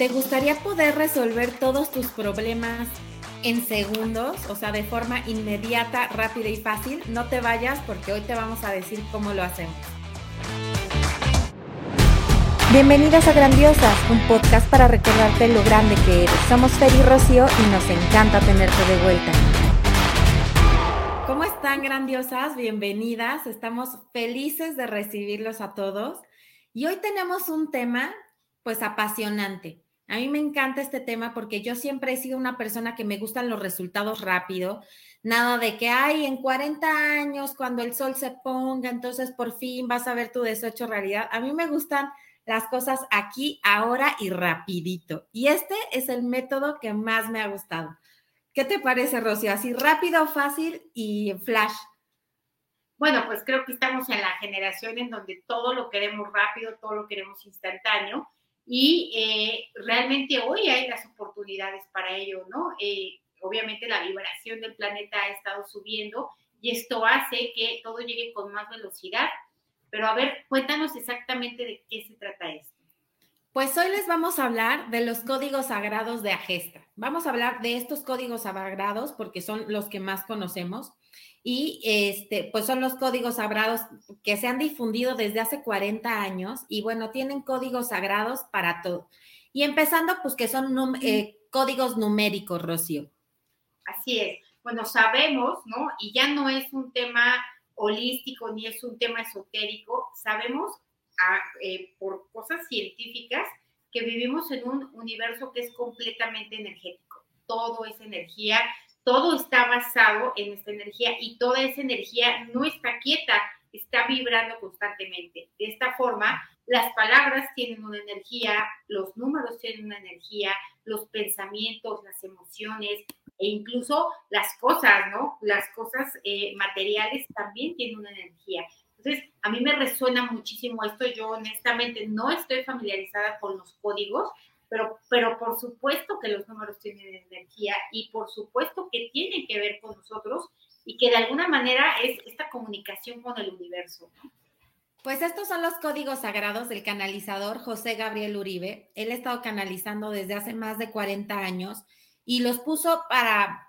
¿Te gustaría poder resolver todos tus problemas en segundos, o sea, de forma inmediata, rápida y fácil? No te vayas porque hoy te vamos a decir cómo lo hacemos. Bienvenidas a Grandiosas, un podcast para recordarte lo grande que eres. Somos Fer y Rocío y nos encanta tenerte de vuelta. ¿Cómo están grandiosas? Bienvenidas. Estamos felices de recibirlos a todos. Y hoy tenemos un tema pues apasionante. A mí me encanta este tema porque yo siempre he sido una persona que me gustan los resultados rápido. Nada de que hay en 40 años, cuando el sol se ponga, entonces por fin vas a ver tu deseo realidad. A mí me gustan las cosas aquí, ahora y rapidito. Y este es el método que más me ha gustado. ¿Qué te parece, Rocío? Así rápido, fácil y flash. Bueno, pues creo que estamos en la generación en donde todo lo queremos rápido, todo lo queremos instantáneo y eh, realmente hoy hay las oportunidades para ello, ¿no? Eh, obviamente la vibración del planeta ha estado subiendo y esto hace que todo llegue con más velocidad. Pero a ver, cuéntanos exactamente de qué se trata esto. Pues hoy les vamos a hablar de los códigos sagrados de Agesta. Vamos a hablar de estos códigos sagrados porque son los que más conocemos y este, pues son los códigos sagrados que se han difundido desde hace 40 años y bueno, tienen códigos sagrados para todo. Y empezando, pues que son eh, códigos numéricos, Rocío. Así es. Bueno, sabemos, ¿no? Y ya no es un tema holístico ni es un tema esotérico, sabemos eh, por cosas científicas que vivimos en un universo que es completamente energético. Todo es energía, todo está basado en esta energía y toda esa energía no está quieta, está vibrando constantemente. De esta forma, las palabras tienen una energía, los números tienen una energía, los pensamientos, las emociones e incluso las cosas, ¿no? Las cosas eh, materiales también tienen una energía. Entonces, a mí me resuena muchísimo esto. Yo honestamente no estoy familiarizada con los códigos, pero, pero por supuesto que los números tienen energía y por supuesto que tienen que ver con nosotros y que de alguna manera es esta comunicación con el universo. Pues estos son los códigos sagrados del canalizador José Gabriel Uribe. Él ha estado canalizando desde hace más de 40 años y los puso para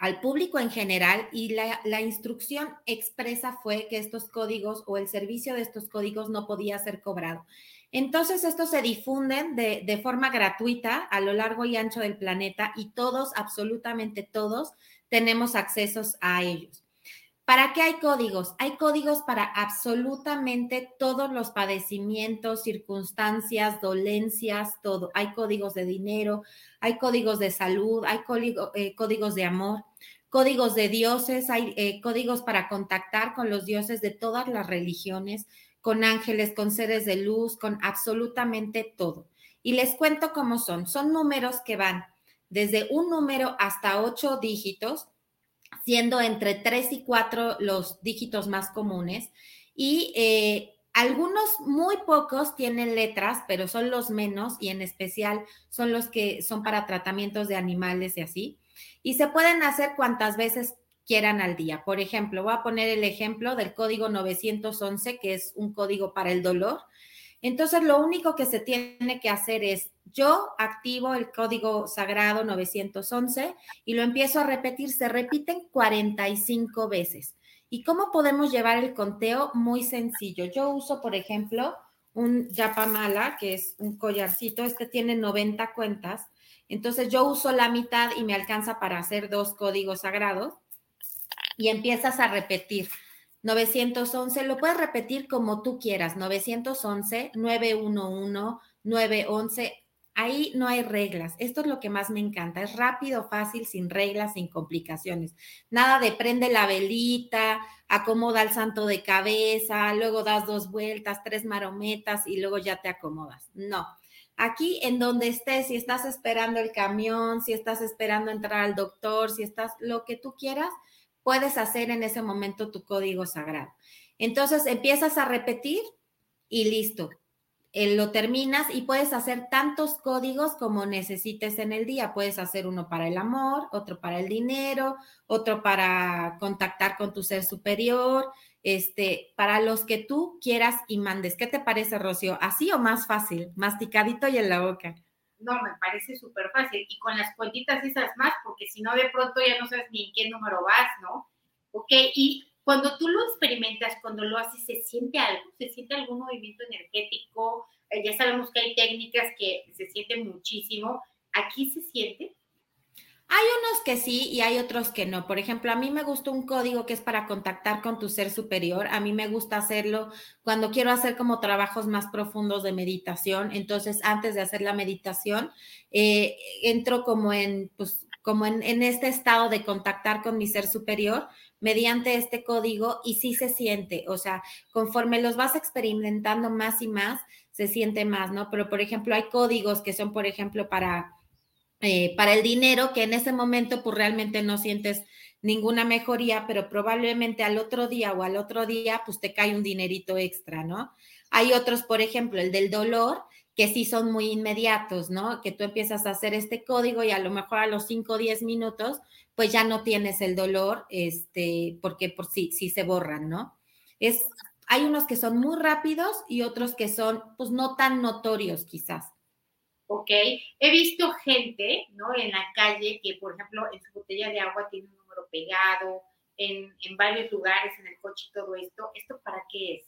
al público en general y la, la, instrucción expresa fue que estos códigos o el servicio de estos códigos no podía ser cobrado. Entonces, estos se difunden de, forma gratuita a lo largo y ancho del planeta y todos, absolutamente todos, tenemos accesos a ellos. ¿Para qué hay códigos? Hay códigos para absolutamente todos los padecimientos, circunstancias, dolencias, todo. Hay códigos de dinero, hay códigos de salud, hay eh, códigos de amor, códigos de dioses, hay eh, códigos para contactar con los dioses de todas las religiones, con ángeles, con seres de luz, con absolutamente todo. Y les cuento cómo son. Son números que van desde un número hasta ocho dígitos, siendo entre tres y cuatro los dígitos más comunes. Y eh, algunos, muy pocos, tienen letras, pero son los menos y en especial son los que son para tratamientos de animales y así. Y se pueden hacer cuantas veces quieran al día. Por ejemplo, voy a poner el ejemplo del código 911, que es un código para el dolor. Entonces, lo único que se tiene que hacer es, yo activo el código sagrado 911 y lo empiezo a repetir. Se repiten 45 veces. ¿Y cómo podemos llevar el conteo? Muy sencillo. Yo uso, por ejemplo, un Yapamala, que es un collarcito. Este tiene 90 cuentas. Entonces, yo uso la mitad y me alcanza para hacer dos códigos sagrados y empiezas a repetir. 911, lo puedes repetir como tú quieras, 911, 911, 911, ahí no hay reglas. Esto es lo que más me encanta, es rápido, fácil, sin reglas, sin complicaciones. Nada de prende la velita, acomoda el santo de cabeza, luego das dos vueltas, tres marometas y luego ya te acomodas. No. Aquí en donde estés, si estás esperando el camión, si estás esperando entrar al doctor, si estás lo que tú quieras, puedes hacer en ese momento tu código sagrado. Entonces empiezas a repetir y listo. Eh, lo terminas y puedes hacer tantos códigos como necesites en el día. Puedes hacer uno para el amor, otro para el dinero, otro para contactar con tu ser superior, este, para los que tú quieras y mandes. ¿Qué te parece, Rocío? ¿Así o más fácil? Masticadito y en la boca. No, me parece súper fácil. Y con las cuentitas esas más, porque si no, de pronto ya no sabes ni en qué número vas, ¿no? Ok, y cuando tú lo experimentas, cuando lo haces, ¿se siente algo? ¿Se siente algún movimiento energético? Eh, ya sabemos que hay técnicas que se sienten muchísimo. ¿Aquí se siente? Hay unos que sí y hay otros que no. Por ejemplo, a mí me gusta un código que es para contactar con tu ser superior. A mí me gusta hacerlo cuando quiero hacer como trabajos más profundos de meditación. Entonces, antes de hacer la meditación, eh, entro como en, pues, como en, en, este estado de contactar con mi ser superior mediante este código y sí se siente, o sea, conforme los vas experimentando más y más, se siente más, ¿no? Pero, por ejemplo, hay códigos que son, por ejemplo, para eh, para el dinero, que en ese momento pues realmente no sientes ninguna mejoría, pero probablemente al otro día o al otro día pues te cae un dinerito extra, ¿no? Hay otros, por ejemplo, el del dolor, que sí son muy inmediatos, ¿no? Que tú empiezas a hacer este código y a lo mejor a los 5 o 10 minutos, pues ya no tienes el dolor, este, porque por sí, sí se borran, ¿no? Es, hay unos que son muy rápidos y otros que son, pues no tan notorios quizás. ¿Ok? He visto gente, ¿no? En la calle que, por ejemplo, en su botella de agua tiene un número pegado, en, en varios lugares, en el coche y todo esto. ¿Esto para qué es?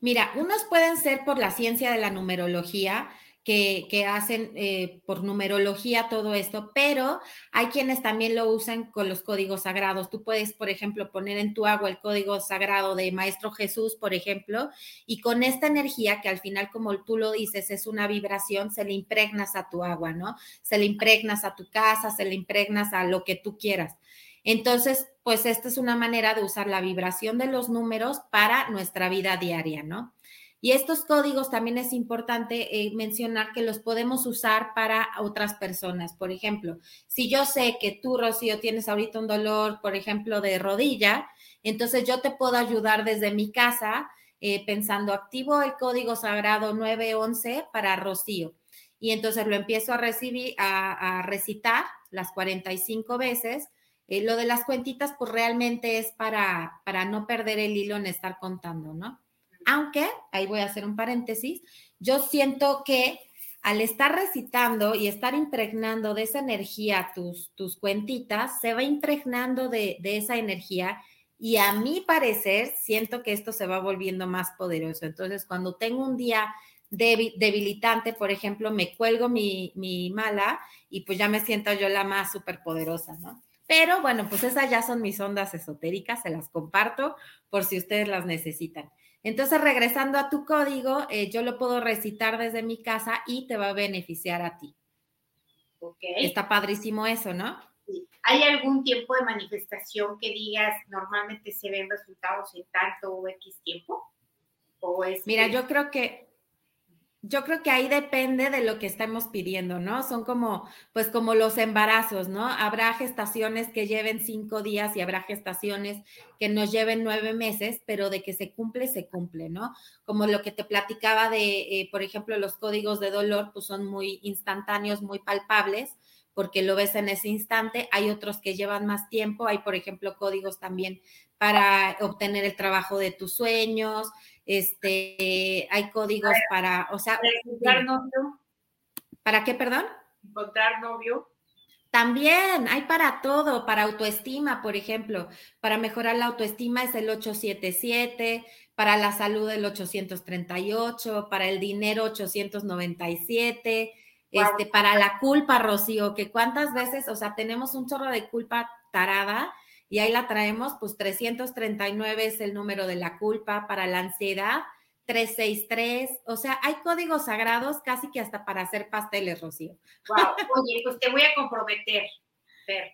Mira, unos pueden ser por la ciencia de la numerología, que, hacen eh, por numerología todo esto, pero hay quienes también lo usan con los códigos sagrados. Tú puedes, por ejemplo, poner en tu agua el código sagrado de Maestro Jesús, por ejemplo, y con esta energía que al final, como tú lo dices, es una vibración, se le impregnas a tu agua, ¿no? Se le impregnas a tu casa, se le impregnas a lo que tú quieras. Entonces, pues esta es una manera de usar la vibración de los números para nuestra vida diaria, ¿no? Y estos códigos también es importante eh, mencionar que los podemos usar para otras personas. Por ejemplo, si yo sé que tú, Rocío, tienes ahorita un dolor, por ejemplo, de rodilla, entonces yo te puedo ayudar desde mi casa eh, pensando, activo el código sagrado 911 para Rocío. Y entonces lo empiezo a recibir, a, recitar las 45 veces. Eh, lo de las cuentitas, pues realmente es para, para no perder el hilo en estar contando, ¿no? Aunque, ahí voy a hacer un paréntesis, yo siento que al estar recitando y estar impregnando de esa energía tus, tus cuentitas, se va impregnando de, esa energía y a mi parecer siento que esto se va volviendo más poderoso. Entonces, cuando tengo un día debilitante, por ejemplo, me cuelgo mi, mi mala y pues ya me siento yo la más superpoderosa, ¿no? Pero bueno, pues esas ya son mis ondas esotéricas, se las comparto por si ustedes las necesitan. Entonces, regresando a tu código, eh, yo lo puedo recitar desde mi casa y te va a beneficiar a ti. Ok. Está padrísimo eso, ¿no? Sí. ¿Hay algún tiempo de manifestación que digas normalmente se ven resultados en tanto o X tiempo? ¿O es Mira, yo creo que yo creo que ahí depende de lo que estamos pidiendo, ¿no? Son como, pues como los embarazos, ¿no? Habrá gestaciones que lleven cinco días y habrá gestaciones que nos lleven nueve meses, pero de que se cumple, se cumple, ¿no? Como lo que te platicaba de, eh, por ejemplo, los códigos de dolor, pues son muy instantáneos, muy palpables, porque lo ves en ese instante. Hay otros que llevan más tiempo. Hay, por ejemplo, códigos también para obtener el trabajo de tus sueños este, hay códigos para, o sea, para encontrar novio. ¿Para qué, perdón? Encontrar novio. También hay para todo, para autoestima, por ejemplo, para mejorar la autoestima es el 877, para la salud el 838, para el dinero 897, este, para la culpa, Rocío, que cuántas veces, o sea, tenemos un chorro de culpa tarada y ahí la traemos, pues 339 es el número de la culpa para la ansiedad, 363, o sea, hay códigos sagrados casi que hasta para hacer pasteles, Rocío. Wow, oye, pues te voy a comprometer, Fer,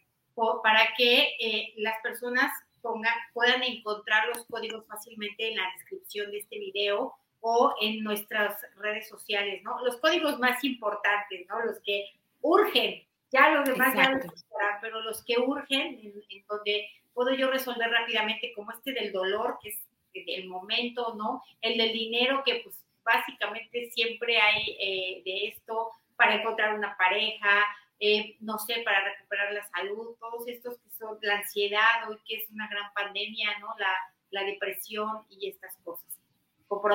para que eh, las personas pongan, puedan encontrar los códigos fácilmente en la descripción de este video o en nuestras redes sociales, ¿no? Los códigos más importantes, ¿no? Los que urgen ya los demás ya los pero los que urgen, en, donde puedo yo resolver rápidamente, como este del dolor, que es el momento, ¿no? El del dinero, que pues básicamente siempre hay eh, de esto para encontrar una pareja, eh, no sé, para recuperar la salud, todos estos que son la ansiedad, hoy que es una gran pandemia, ¿no? La, la depresión y estas cosas.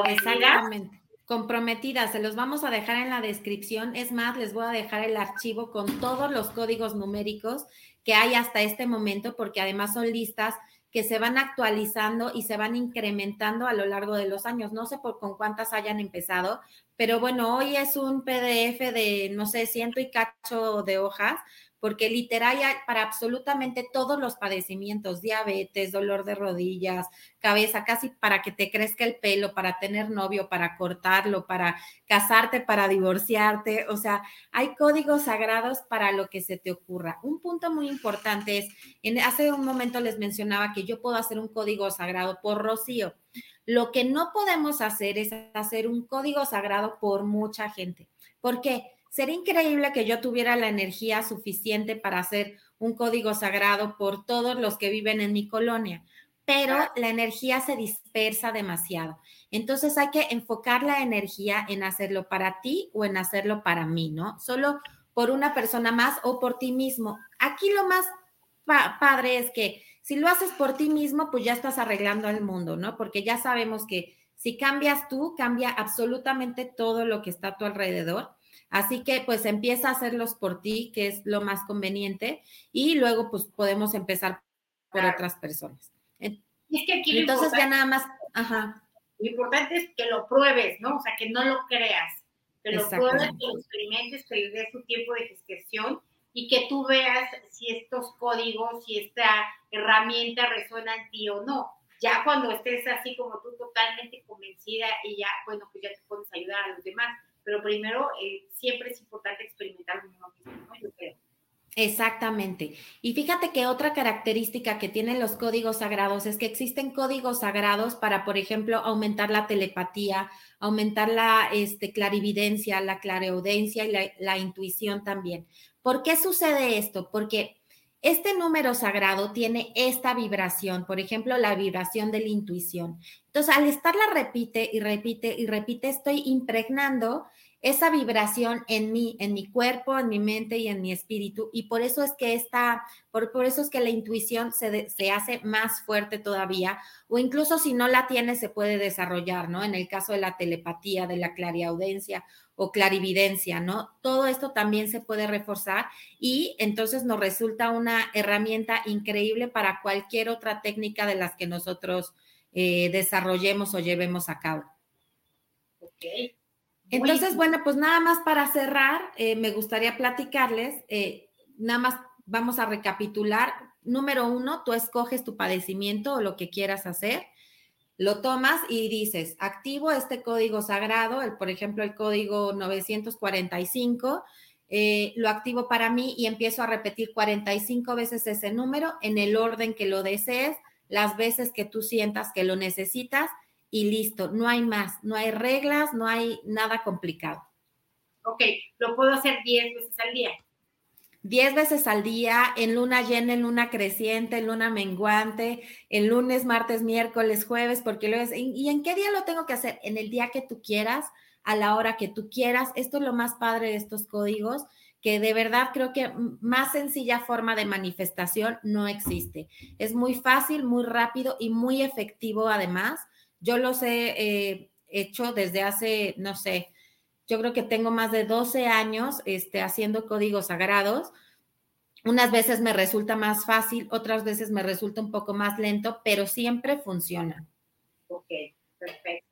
Exactamente. Comprometidas, se los vamos a dejar en la descripción. Es más, les voy a dejar el archivo con todos los códigos numéricos que hay hasta este momento, porque además son listas que se van actualizando y se van incrementando a lo largo de los años. No sé por con cuántas hayan empezado, pero bueno, hoy es un PDF de, no sé, ciento y cacho de hojas, porque literal hay para absolutamente todos los padecimientos, diabetes, dolor de rodillas, cabeza, casi para que te crezca el pelo, para tener novio, para cortarlo, para casarte, para divorciarte, o sea, hay códigos sagrados para lo que se te ocurra. Un punto muy importante es, en, hace un momento les mencionaba que yo puedo hacer un código sagrado por Rocío. Lo que no podemos hacer es hacer un código sagrado por mucha gente. ¿Por qué? Sería increíble que yo tuviera la energía suficiente para hacer un código sagrado por todos los que viven en mi colonia, pero la energía se dispersa demasiado. Entonces hay que enfocar la energía en hacerlo para ti o en hacerlo para mí, ¿no? Solo por una persona más o por ti mismo. Aquí lo más padre es que si lo haces por ti mismo, pues ya estás arreglando el mundo, ¿no? Porque ya sabemos que si cambias tú, cambia absolutamente todo lo que está a tu alrededor. Así que pues empieza a hacerlos por ti, que es lo más conveniente, y luego pues podemos empezar por otras personas. es que aquí Entonces ya nada más, ajá. Lo importante es que lo pruebes, ¿no? O sea, que no lo creas, que lo pruebes, que lo experimentes, que le des tu tiempo de gestación y que tú veas si estos códigos, si esta herramienta resuena en ti o no. Ya cuando estés así como tú totalmente convencida y ya, bueno, pues ya te puedes ayudar a los demás pero primero eh, siempre es importante experimentar uno mismo, ¿no? Yo creo. Exactamente. Y fíjate que otra característica que tienen los códigos sagrados es que existen códigos sagrados para, por ejemplo, aumentar la telepatía, aumentar la este, clarividencia, la clareaudencia y la intuición también. ¿Por qué sucede esto? Porque este número sagrado tiene esta vibración, por ejemplo, la vibración de la intuición. Entonces, al estarla repite y repite y repite, estoy impregnando esa vibración en mí, en mi cuerpo, en mi mente y en mi espíritu. Y por eso es que esta, por, por eso es que la intuición se, se, hace más fuerte todavía, o incluso si no la tiene, se puede desarrollar, ¿no? En el caso de la telepatía, de la clariaudencia o clarividencia, ¿no? Todo esto también se puede reforzar y entonces nos resulta una herramienta increíble para cualquier otra técnica de las que nosotros eh, desarrollemos o llevemos a cabo. Entonces, bueno, pues nada más para cerrar, eh, me gustaría platicarles, eh, nada más vamos a recapitular. Número uno, tú escoges tu padecimiento o lo que quieras hacer, lo tomas y dices, activo este código sagrado, el, por ejemplo, el código 945, eh, lo activo para mí y empiezo a repetir 45 veces ese número en el orden que lo desees, las veces que tú sientas que lo necesitas y listo, no hay más, no hay reglas, no hay nada complicado. Ok, lo puedo hacer 10 veces al día. 10 veces al día, en luna llena, en luna creciente, en luna menguante, en lunes, martes, miércoles, jueves, porque lo es. ¿Y en qué día lo tengo que hacer? En el día que tú quieras, a la hora que tú quieras. Esto es lo más padre de estos códigos, que de verdad creo que más sencilla forma de manifestación no existe. Es muy fácil, muy rápido y muy efectivo además yo los he eh, hecho desde hace, no sé, yo creo que tengo más de 12 años este, haciendo códigos sagrados. Unas veces me resulta más fácil, otras veces me resulta un poco más lento, pero siempre funciona. Ok, perfecto.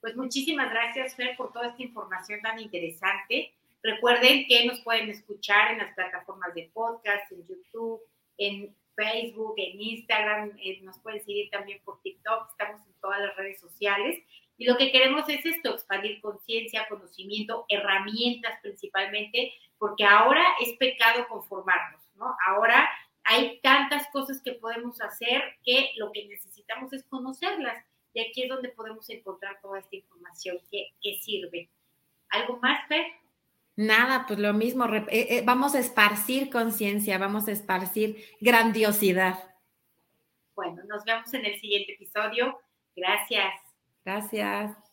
Pues muchísimas gracias, Fer, por toda esta información tan interesante. Recuerden que nos pueden escuchar en las plataformas de podcast, en YouTube, en Facebook, en Instagram, eh, nos pueden seguir también por TikTok, estamos en todas las redes sociales. Y lo que queremos es esto, expandir conciencia, conocimiento, herramientas principalmente, porque ahora es pecado conformarnos, ¿no? Ahora hay tantas cosas que podemos hacer que lo que necesitamos es conocerlas. Y aquí es donde podemos encontrar toda esta información que, que sirve. ¿Algo más, Fer? Nada, pues lo mismo, eh, eh, vamos a esparcir conciencia, vamos a esparcir grandiosidad. Bueno, nos vemos en el siguiente episodio. Gracias. Gracias.